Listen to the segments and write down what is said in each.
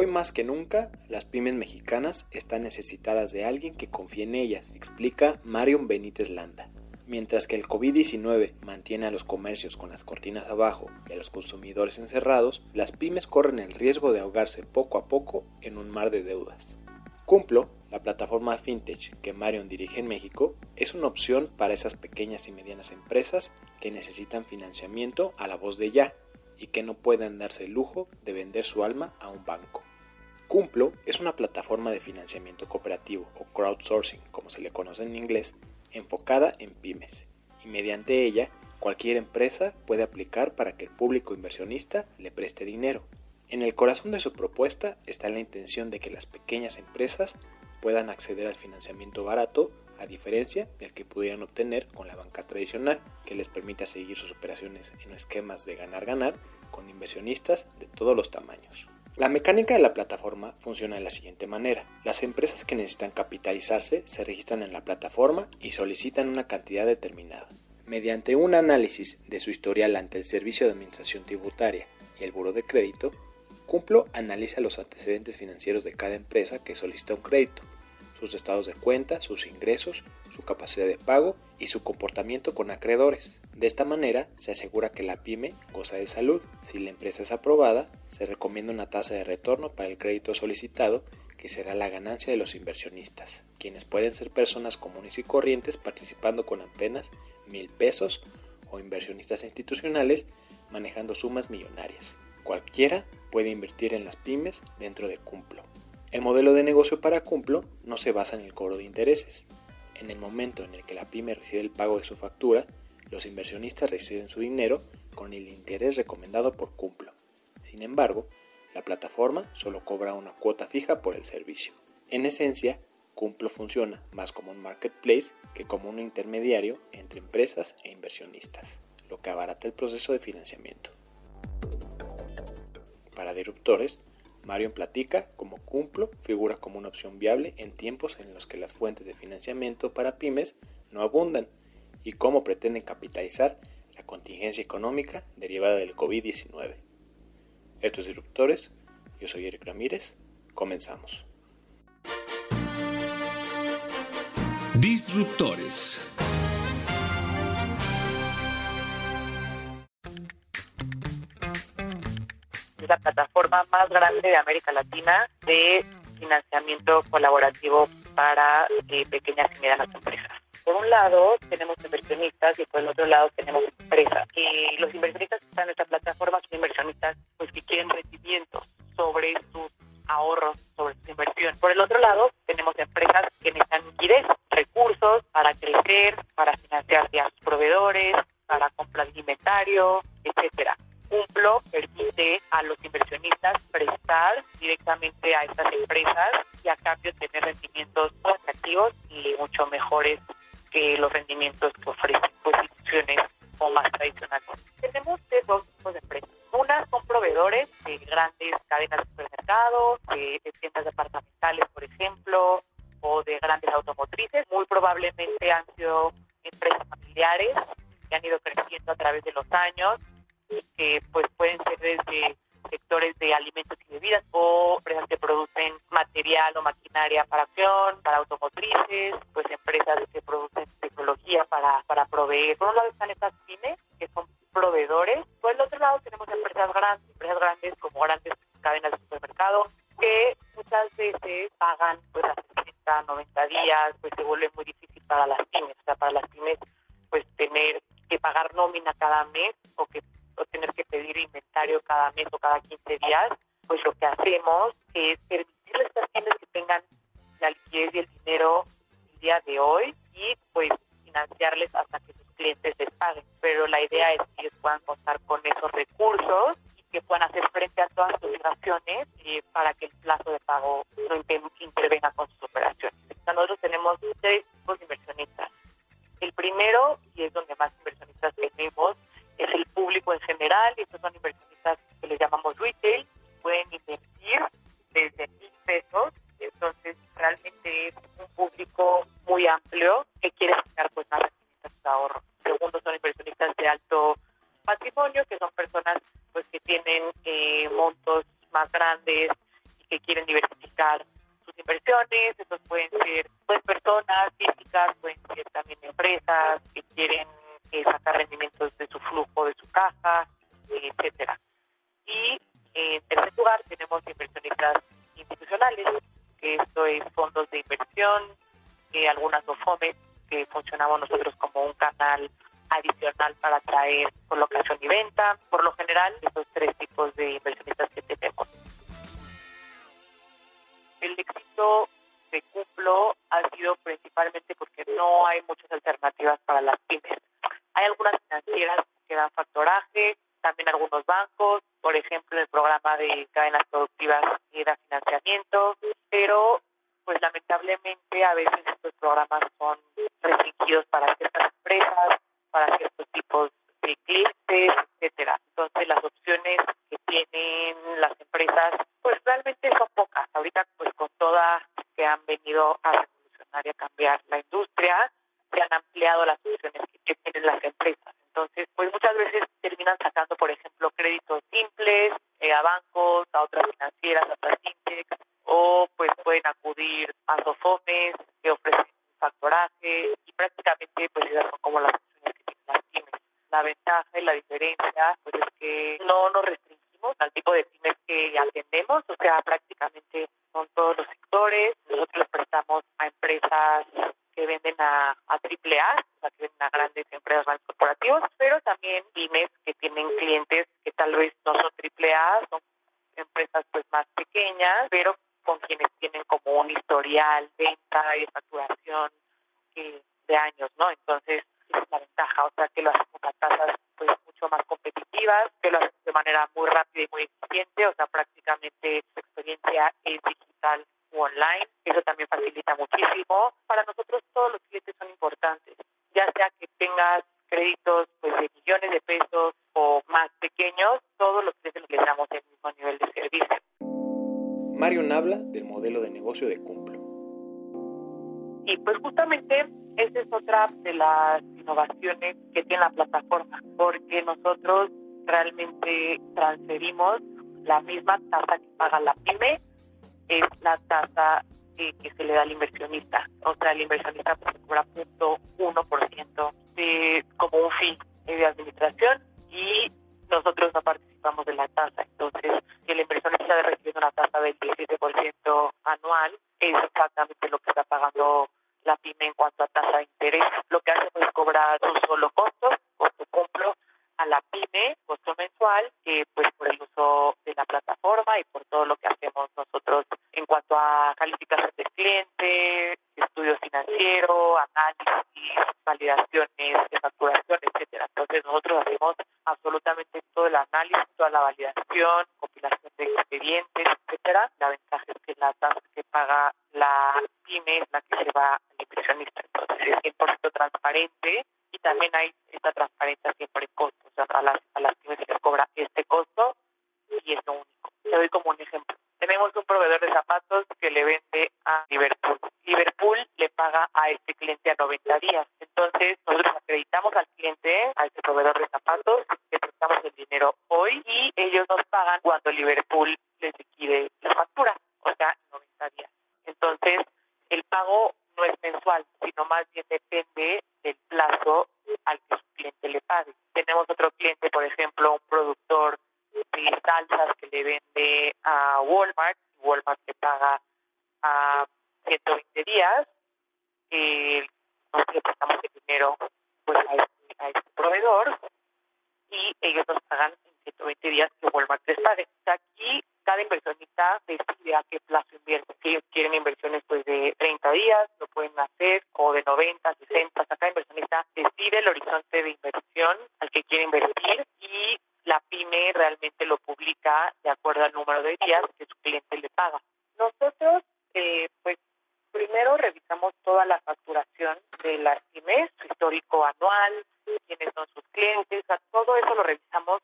Hoy más que nunca, las pymes mexicanas están necesitadas de alguien que confíe en ellas, explica Marion Benítez Landa. Mientras que el COVID-19 mantiene a los comercios con las cortinas abajo y a los consumidores encerrados, las pymes corren el riesgo de ahogarse poco a poco en un mar de deudas. Cumplo, la plataforma fintech que Marion dirige en México, es una opción para esas pequeñas y medianas empresas que necesitan financiamiento a la voz de ya y que no pueden darse el lujo de vender su alma a un banco. Cumplo es una plataforma de financiamiento cooperativo o crowdsourcing, como se le conoce en inglés, enfocada en pymes, y mediante ella cualquier empresa puede aplicar para que el público inversionista le preste dinero. En el corazón de su propuesta está la intención de que las pequeñas empresas puedan acceder al financiamiento barato a diferencia del que pudieran obtener con la banca tradicional, que les permita seguir sus operaciones en esquemas de ganar-ganar con inversionistas de todos los tamaños. La mecánica de la plataforma funciona de la siguiente manera. Las empresas que necesitan capitalizarse se registran en la plataforma y solicitan una cantidad determinada. Mediante un análisis de su historial ante el Servicio de Administración Tributaria y el Buro de Crédito, Cumplo analiza los antecedentes financieros de cada empresa que solicita un crédito, sus estados de cuenta, sus ingresos, su capacidad de pago y su comportamiento con acreedores. De esta manera se asegura que la pyme goza de salud. Si la empresa es aprobada, se recomienda una tasa de retorno para el crédito solicitado que será la ganancia de los inversionistas, quienes pueden ser personas comunes y corrientes participando con apenas mil pesos o inversionistas institucionales manejando sumas millonarias. Cualquiera puede invertir en las pymes dentro de Cumplo. El modelo de negocio para Cumplo no se basa en el cobro de intereses. En el momento en el que la pyme recibe el pago de su factura, los inversionistas reciben su dinero con el interés recomendado por Cumplo. Sin embargo, la plataforma solo cobra una cuota fija por el servicio. En esencia, Cumplo funciona más como un marketplace que como un intermediario entre empresas e inversionistas, lo que abarata el proceso de financiamiento. Para disruptores, Marion platica cómo Cumplo figura como una opción viable en tiempos en los que las fuentes de financiamiento para pymes no abundan y cómo pretenden capitalizar la contingencia económica derivada del COVID-19. Estos disruptores, yo soy Eric Ramírez, comenzamos. Disruptores. La plataforma más grande de América Latina de financiamiento colaborativo para eh, pequeñas y medianas empresas. Por un lado tenemos inversionistas y por el otro lado tenemos empresas. Y los inversionistas que están en nuestra plataforma son inversionistas pues, que quieren rendimientos sobre sus ahorros, sobre su inversión. Por el otro lado tenemos empresas que necesitan liquidez, recursos para crecer, para financiarse a sus proveedores, para comprar inventario, etcétera. Cumplo permite a los inversionistas prestar directamente a estas empresas y a cambio tener rendimientos atractivos y mucho mejores que los rendimientos que ofrecen pues, instituciones o más tradicionales. Tenemos dos tipos de empresas. Unas son proveedores de grandes cadenas de supermercados, de, de tiendas departamentales, por ejemplo, o de grandes automotrices. Muy probablemente han sido empresas familiares que han ido creciendo a través de los años que pues pueden ser desde sectores de alimentos y bebidas o empresas que producen material o maquinaria para acción, para automotrices, pues empresas que producen tecnología para, para proveer. Por un lado están estas pymes, que son proveedores. Por el otro lado tenemos empresas grandes, empresas grandes como grandes cadenas de supermercado, que muchas veces pagan pues a 60, 90 días, pues se vuelve muy difícil para las pymes. O sea, para las pymes pues tener que pagar nómina cada mes 15 días, OFOMES, que funcionamos nosotros como un canal adicional para atraer colocación y venta. Por lo general, esos tres tipos de inversionistas que tenemos. El éxito de Cumplo ha sido principalmente porque no hay muchas alternativas para las pymes. Hay algunas financieras que dan factoraje, también algunos bancos, por ejemplo, el programa de cadenas productivas y da financiamiento, pero pues lamentablemente a veces estos programas son restringidos para ciertas empresas, para ciertos tipos de clientes, etcétera. Entonces las opciones que tienen las empresas pues realmente son pocas. Ahorita pues con todas que han venido a revolucionar y a cambiar la industria, se han ampliado las opciones que tienen las empresas. Entonces, pues muchas veces terminan sacando, por ejemplo, créditos simples eh, a bancos, a otras financieras, a otras fintechs, o pues pueden acudir a SOFOMES que ofrecen factoraje y prácticamente pues esas son como las opciones que tienen las pymes. La ventaja y la diferencia pues es que no nos restringimos al tipo de pymes que atendemos, o sea, prácticamente son todos los sectores. Nosotros les prestamos a empresas que venden a, a AAA, o sea, que venden a grandes empresas, grandes corporativos, pero también pymes que tienen clientes que tal vez no son AAA, son empresas pues más pequeñas, pero con quienes tienen como un historial, y facturación de años, ¿no? Entonces, es la ventaja, o sea, que lo hacemos a tasas pues mucho más competitivas, que lo hacemos de manera muy rápida y muy eficiente, o sea, prácticamente su experiencia es digital o online, eso también facilita muchísimo. Para nosotros todos los clientes son importantes, ya sea que tengas créditos pues de millones de pesos o más pequeños, todos los clientes les damos el mismo nivel de servicio. Marion habla del modelo de negocio de Cumplo. Y pues justamente esa es otra de las innovaciones que tiene la plataforma, porque nosotros realmente transferimos la misma tasa que paga la pyme, es la tasa que, se le da al inversionista. O sea, el inversionista pues, cobra punto uno por ciento como un fee de administración y nosotros no participamos de la tasa. Entonces, si el inversionista recibiendo una tasa del 17% anual, es exactamente lo que está pagando la pyme en cuanto a tasa de interés. Lo que hace es cobrar un solo costo, costo cumplo, a la pyme, costo mensual, que pues por el uso de la plataforma y por todo lo que hacemos nosotros en cuanto a calificación del cliente, estudios financieros, análisis, validaciones de facturación, etcétera. Entonces nosotros hacemos absolutamente todo el análisis, toda la validación, compilación de expedientes, etcétera. La ventaja es que la tasa que paga la pyme es la que se va inversionista. Entonces es 100% transparente y también hay esta transparencia siempre en costos. O sea, a las, a las pymes se cobra este costo y es lo único. Te doy como un ejemplo. Tenemos un proveedor de zapatos que le vende a Liverpool. Liverpool le paga a este cliente a 90 días. Entonces, nosotros acreditamos al cliente, a este proveedor de zapatos, que prestamos el dinero hoy y ellos nos pagan cuando Liverpool les liquide la factura, o sea, 90 días. Entonces, el pago no es mensual, sino más bien depende del plazo al que su cliente le pague. Tenemos otro cliente, por ejemplo, un productor de salsas que le vende a Walmart, Walmart le paga a 120 días, eh, nosotros prestamos el dinero pues, a, este, a este proveedor y ellos nos pagan en 120 días que Walmart les pague. Aquí cada inversionista decide a qué plazo invierte. Si ellos quieren inversiones pues de 30 días, lo pueden hacer, o de 90, 60, hasta cada inversionista decide el horizonte de inversión al que quiere invertir y la pyme realmente lo publica de acuerdo al número de días que su cliente le paga. Nosotros, eh, pues, primero revisamos toda la facturación de las su histórico anual, quiénes son sus clientes, todo eso lo revisamos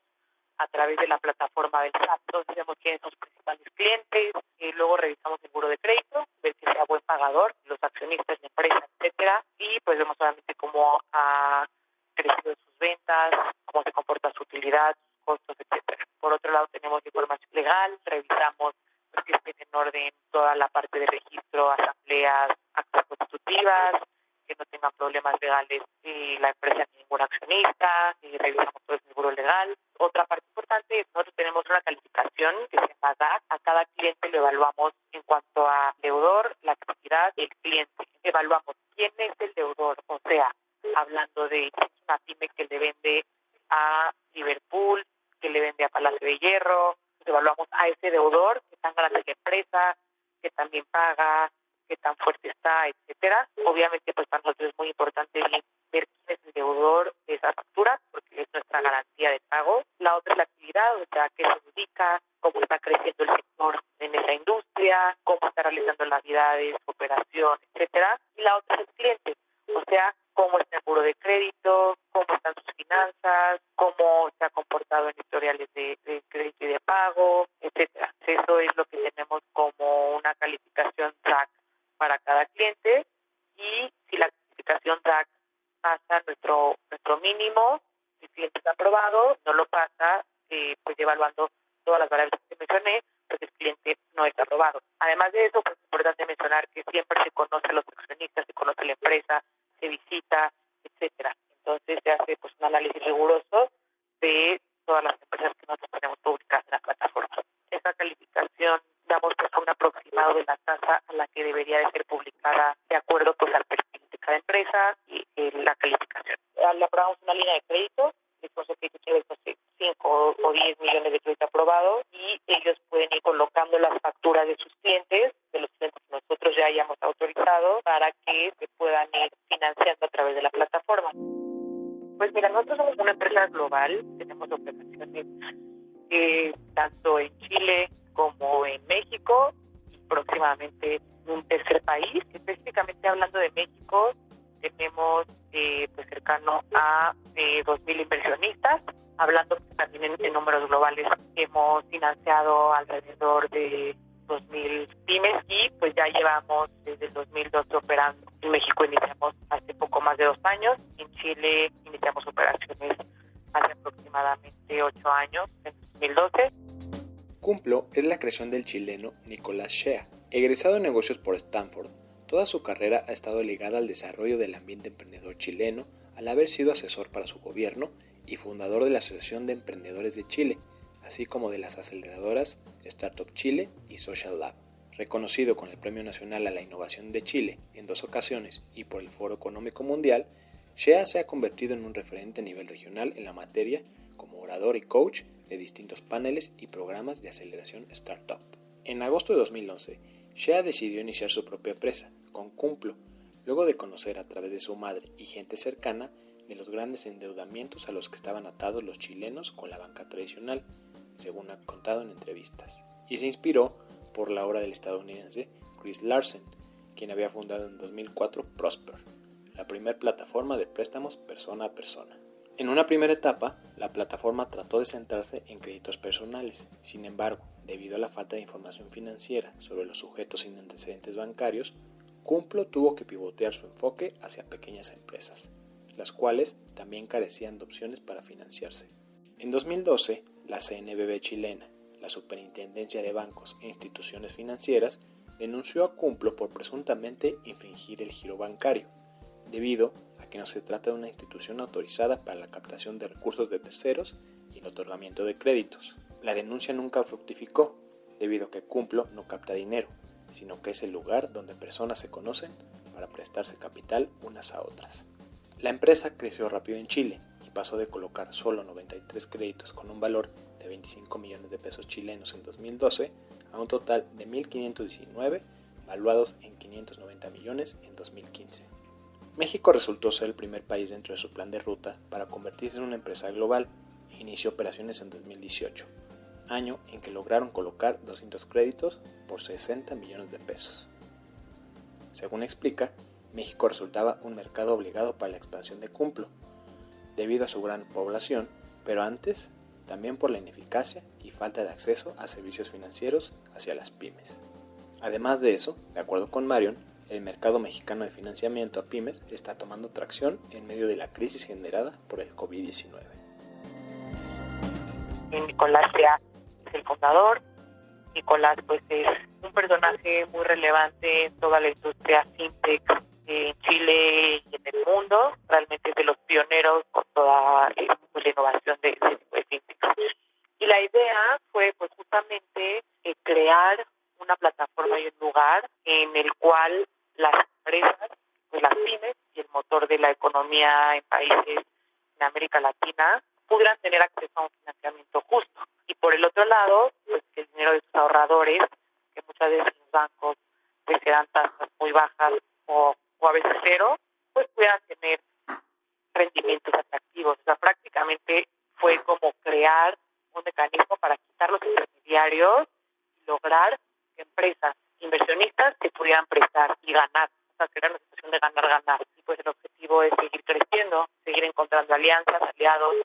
a través de la plataforma del SAP. Entonces vemos quiénes son sus principales clientes, y luego revisamos el seguro de crédito, ver que sea buen pagador, los accionistas, la empresa, etcétera, y pues vemos solamente cómo ha crecido sus ventas, cómo se comporta su utilidad, sus costos, etcétera. Por otro lado tenemos información legal, revisamos pues, que estén en orden toda la parte de registro, asambleas, actas constitutivas, que no tengan problemas legales y la empresa ni ningún accionista, y revisamos todo el seguro legal. Otra parte importante es nosotros tenemos una calificación que se llama DAC. A cada cliente lo evaluamos en cuanto a deudor, la actividad y el cliente. Evaluamos quién es el deudor, o sea, hablando de una pyme que le vende a Liverpool, que le vende a Palacio de Hierro, evaluamos a ese deudor, qué tan grande es la empresa, que también paga, qué tan fuerte está, etcétera. Obviamente, pues para nosotros es muy importante ver quién es el deudor de esa factura, porque es nuestra garantía de pago. La otra es la actividad, o sea, qué se dedica, cómo está creciendo el sector en esa industria, cómo está realizando las actividades, operación, etcétera. Y la otra es el cliente, o sea, cómo está el seguro de crédito, cómo están sus finanzas, cómo se ha comportado en historiales de, de crédito y de pago, etcétera. Eso es lo que tenemos como una calificación track para cada cliente y si la clasificación DAC pasa nuestro nuestro mínimo, el cliente está aprobado, no lo pasa, eh, pues evaluando todas las variables que mencioné, pues el cliente no está aprobado. Además de eso, pues es importante mencionar que siempre se conoce a los accionistas, se conoce la empresa, México y próximamente un tercer país. Específicamente hablando de México, tenemos eh, pues cercano a eh, 2.000 inversionistas. Hablando también en, números globales, hemos financiado alrededor de 2.000 pymes y pues ya llevamos desde el 2012 operando. En México iniciamos hace poco más de dos años, en Chile iniciamos operaciones hace aproximadamente ocho años, en 2012 Cumplo es la creación del chileno Nicolás Shea. Egresado en negocios por Stanford, toda su carrera ha estado ligada al desarrollo del ambiente emprendedor chileno al haber sido asesor para su gobierno y fundador de la Asociación de Emprendedores de Chile, así como de las aceleradoras Startup Chile y Social Lab. Reconocido con el Premio Nacional a la Innovación de Chile en dos ocasiones y por el Foro Económico Mundial, Shea se ha convertido en un referente a nivel regional en la materia como orador y coach de distintos paneles y programas de aceleración startup. En agosto de 2011, Shea decidió iniciar su propia empresa, con Cumplo, luego de conocer a través de su madre y gente cercana de los grandes endeudamientos a los que estaban atados los chilenos con la banca tradicional, según ha contado en entrevistas, y se inspiró por la obra del estadounidense Chris Larsen, quien había fundado en 2004 Prosper, la primera plataforma de préstamos persona a persona. En una primera etapa, la plataforma trató de centrarse en créditos personales. Sin embargo, debido a la falta de información financiera sobre los sujetos sin antecedentes bancarios, Cumplo tuvo que pivotear su enfoque hacia pequeñas empresas, las cuales también carecían de opciones para financiarse. En 2012, la CNBB chilena, la Superintendencia de Bancos e Instituciones Financieras, denunció a Cumplo por presuntamente infringir el giro bancario, debido que no se trata de una institución autorizada para la captación de recursos de terceros y el otorgamiento de créditos. La denuncia nunca fructificó, debido a que Cumplo no capta dinero, sino que es el lugar donde personas se conocen para prestarse capital unas a otras. La empresa creció rápido en Chile y pasó de colocar solo 93 créditos con un valor de 25 millones de pesos chilenos en 2012 a un total de 1.519 valuados en 590 millones en 2015. México resultó ser el primer país dentro de su plan de ruta para convertirse en una empresa global e inició operaciones en 2018, año en que lograron colocar 200 créditos por 60 millones de pesos. Según explica, México resultaba un mercado obligado para la expansión de Cumplo, debido a su gran población, pero antes también por la ineficacia y falta de acceso a servicios financieros hacia las pymes. Además de eso, de acuerdo con Marion, el mercado mexicano de financiamiento a pymes está tomando tracción en medio de la crisis generada por el COVID-19. Nicolás Sea es el fundador. Nicolás pues es un personaje muy relevante en toda la industria fintech en Chile y en el mundo. Realmente es de los pioneros con toda la innovación de, de, fintech. Y la idea fue pues justamente eh, crear una plataforma y un lugar en el cual las empresas, pues las pymes y el motor de la economía en países en América Latina pudieran tener acceso a un financiamiento justo. Y por el otro lado, pues el dinero de sus ahorradores, que muchas veces los bancos pues se dan tasas muy bajas o, o a veces cero, pues puedan tener rendimientos atractivos. O sea, prácticamente fue como crear un mecanismo para quitar los intermediarios y lograr que empresas inversionistas que pudieran prestar y ganar, o sea, crear una situación de ganar-ganar. Y pues el objetivo es seguir creciendo, seguir encontrando alianzas, aliados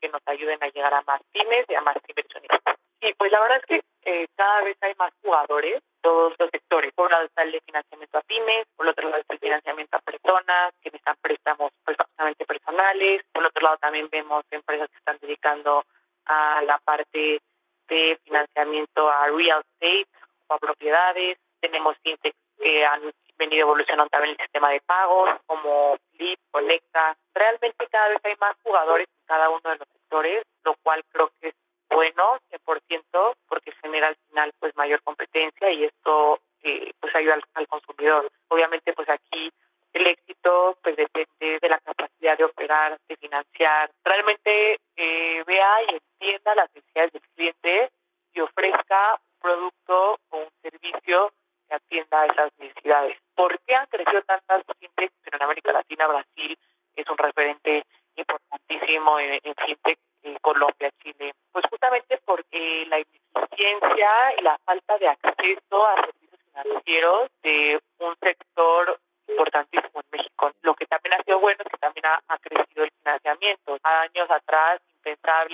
que nos ayuden a llegar a más pymes y a más inversionistas. Y pues la verdad es que eh, cada vez hay más jugadores, todos los sectores. Por un lado está el de financiamiento a pymes, por otro lado está el financiamiento a personas que necesitan préstamos pues básicamente personales, por otro lado también vemos empresas que están dedicando a la parte de financiamiento a real estate o a propiedades, tenemos fintechs que han venido evolucionando también el sistema de pagos, como Flip, Conecta. Realmente cada vez hay más jugadores en cada uno de los sectores, lo cual creo que es bueno, 100%, porque genera al final pues mayor competencia y esto eh, pues ayuda al, al, consumidor. Obviamente pues aquí el éxito pues depende de la capacidad de operar, de financiar. Realmente eh, vea y entienda las necesidades del cliente y ofrezca un producto o un servicio que atienda a esas necesidades. ¿Por qué han crecido tantas fintech en América Latina? Brasil es un referente importantísimo en, en fintech, en Colombia, Chile. Pues justamente porque la ineficiencia y la falta de acceso a servicios financieros de un sector importantísimo en México. Lo que también ha sido bueno es que también ha, ha crecido el financiamiento. Años atrás,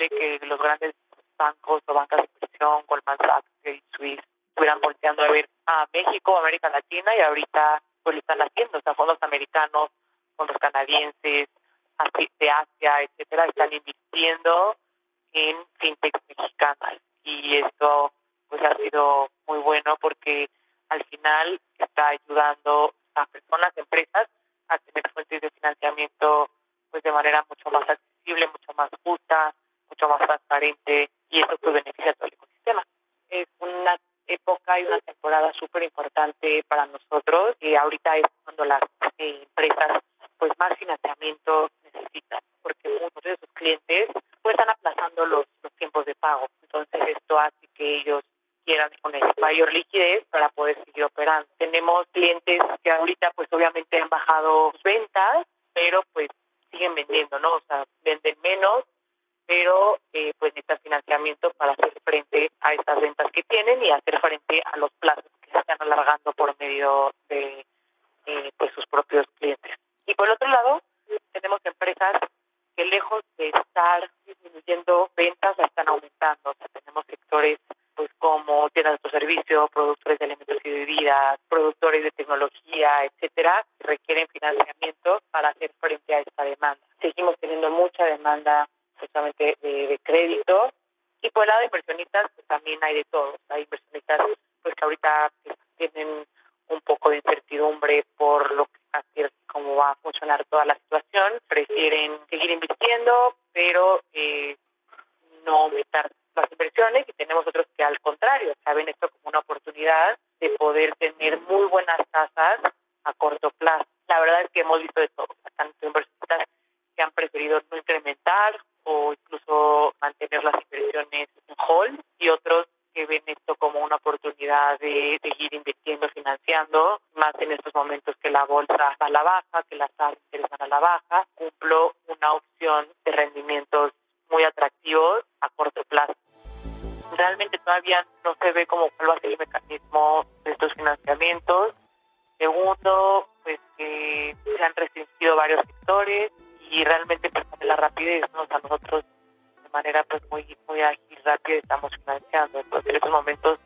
que los grandes bancos o bancas de inversión, Goldman Sachs, Credit Suisse, estuvieran volteando a ver a México, América Latina y ahorita pues lo están haciendo, o sea, fondos americanos, fondos canadienses, de Asia, etcétera, están invirtiendo en fintech mexicanas. Y esto pues ha sido muy bueno porque al final está ayudando a personas, empresas a tener fuentes de financiamiento pues de manera mucho más accesible, mucho más justa, mucho más transparente y eso pues beneficia a todo el ecosistema. Es una época y una temporada súper importante para nosotros y ahorita es cuando las eh, empresas pues más financiamiento necesitan porque muchos de sus clientes pues están aplazando los, los tiempos de pago entonces esto hace que ellos quieran poner mayor liquidez para poder seguir operando. Tenemos clientes que ahorita pues obviamente han bajado sus ventas, pero pues siguen vendiendo, ¿no? O sea, venden menos, pero eh, pues necesitan financiamiento para hacer frente a estas ventas que tienen y hacer frente a los plazos que se están alargando por medio de eh, pues sus propios clientes. Y por el otro lado, tenemos empresas que lejos de estar disminuyendo ventas, la están aumentando. O sea, tenemos sectores pues como tiendas de servicio, productores de alimentos y bebidas, productores de tecnología, etcétera, que requieren financiamiento para hacer frente a esta demanda. Seguimos teniendo mucha demanda justamente de, de crédito y por el lado de inversionistas pues también hay de todo. Hay inversionistas pues que ahorita tienen un poco de incertidumbre por lo que así cómo va a funcionar toda la situación, prefieren seguir invirtiendo, pero eh, no aumentar las inversiones y tenemos otros que al contrario saben esto como una oportunidad de poder tener muy buenas tasas a corto plazo. La verdad es que hemos visto de todo, tanto inversionistas que han preferido no incrementar poner las inversiones en hold y otros que ven esto como una oportunidad de seguir invirtiendo, financiando, más en estos momentos que la bolsa está a la baja, que las tasas van a la baja, cumplo una opción de rendimientos muy atractivos a corto plazo. Realmente todavía no se ve cómo cuál va a ser el mecanismo de estos financiamientos. Segundo, pues que se han restringido varios sectores y realmente pues, la rapidez nos a nosotros manera pues muy muy ágil, rápida estamos financiando. Entonces en estos momentos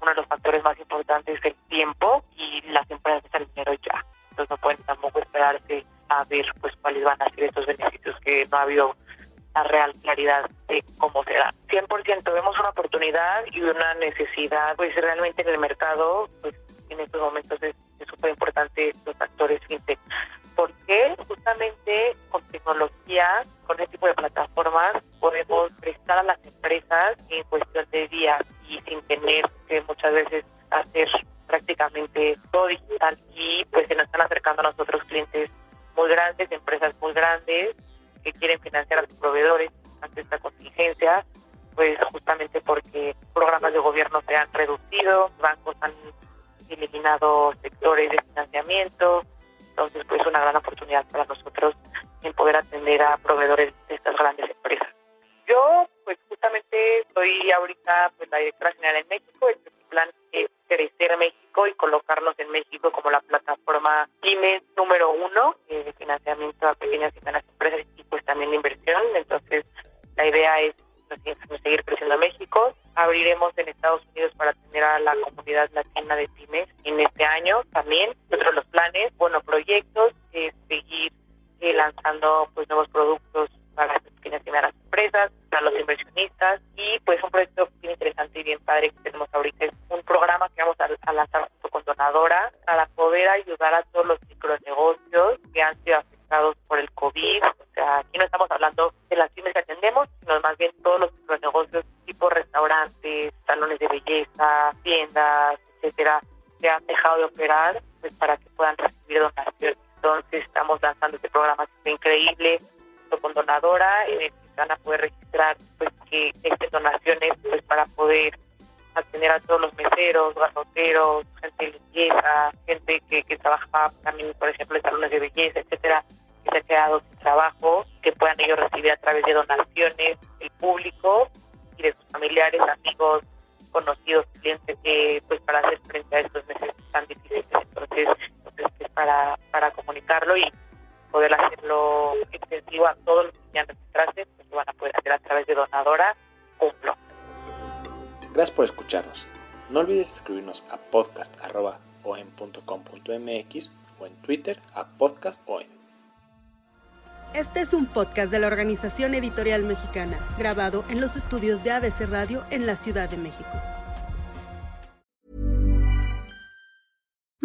uno de los factores más importantes es el tiempo y las empresas el dinero ya. Entonces no pueden tampoco esperarse a ver pues cuáles van a ser estos beneficios que no ha habido la real claridad de cómo será. 100% vemos una oportunidad y una necesidad pues realmente en el mercado pues en estos momentos es súper importante los actores fintech porque justamente con tecnología, con este tipo de plataformas, podemos prestar a las empresas en cuestión de días y sin tener que muchas veces hacer prácticamente todo digital y pues se nos están acercando a nosotros clientes muy grandes, empresas muy grandes que quieren financiar a sus proveedores ante esta contingencia, pues justamente porque programas de gobierno se han reducido, bancos han eliminado sectores de financiamiento, entonces, pues una gran oportunidad para nosotros en poder atender a proveedores de estas grandes empresas. Yo, pues justamente soy ahorita pues, la directora general en México. El plan es crecer México y colocarnos en México como la plataforma PYME número uno eh, de financiamiento a pequeñas y medianas empresas y pues también de inversión. Entonces, la idea es pues, seguir creciendo México. Abriremos en Estados Unidos para atender a la comunidad latina increíble con donadora en el que van a poder registrar pues que estas donaciones pues para poder atender a todos los meseros, garroteros, gente de limpieza, gente que, que trabaja también, por ejemplo, en salones de belleza, etcétera, que se ha quedado sin trabajo, que puedan ellos recibir a través de donaciones el público y de sus familiares, amigos, conocidos, clientes, que pues para hacer frente a estos meses tan difíciles. Entonces, entonces es para, para comunicarlo y poder hacerlo extensivo a todos los que quieran registrarse, pues lo van a poder hacer a través de donadora, cumplo. Gracias por escucharnos. No olvides escribirnos a podcast.om.com.mx o en Twitter a podcastom. Este es un podcast de la Organización Editorial Mexicana, grabado en los estudios de ABC Radio en la Ciudad de México.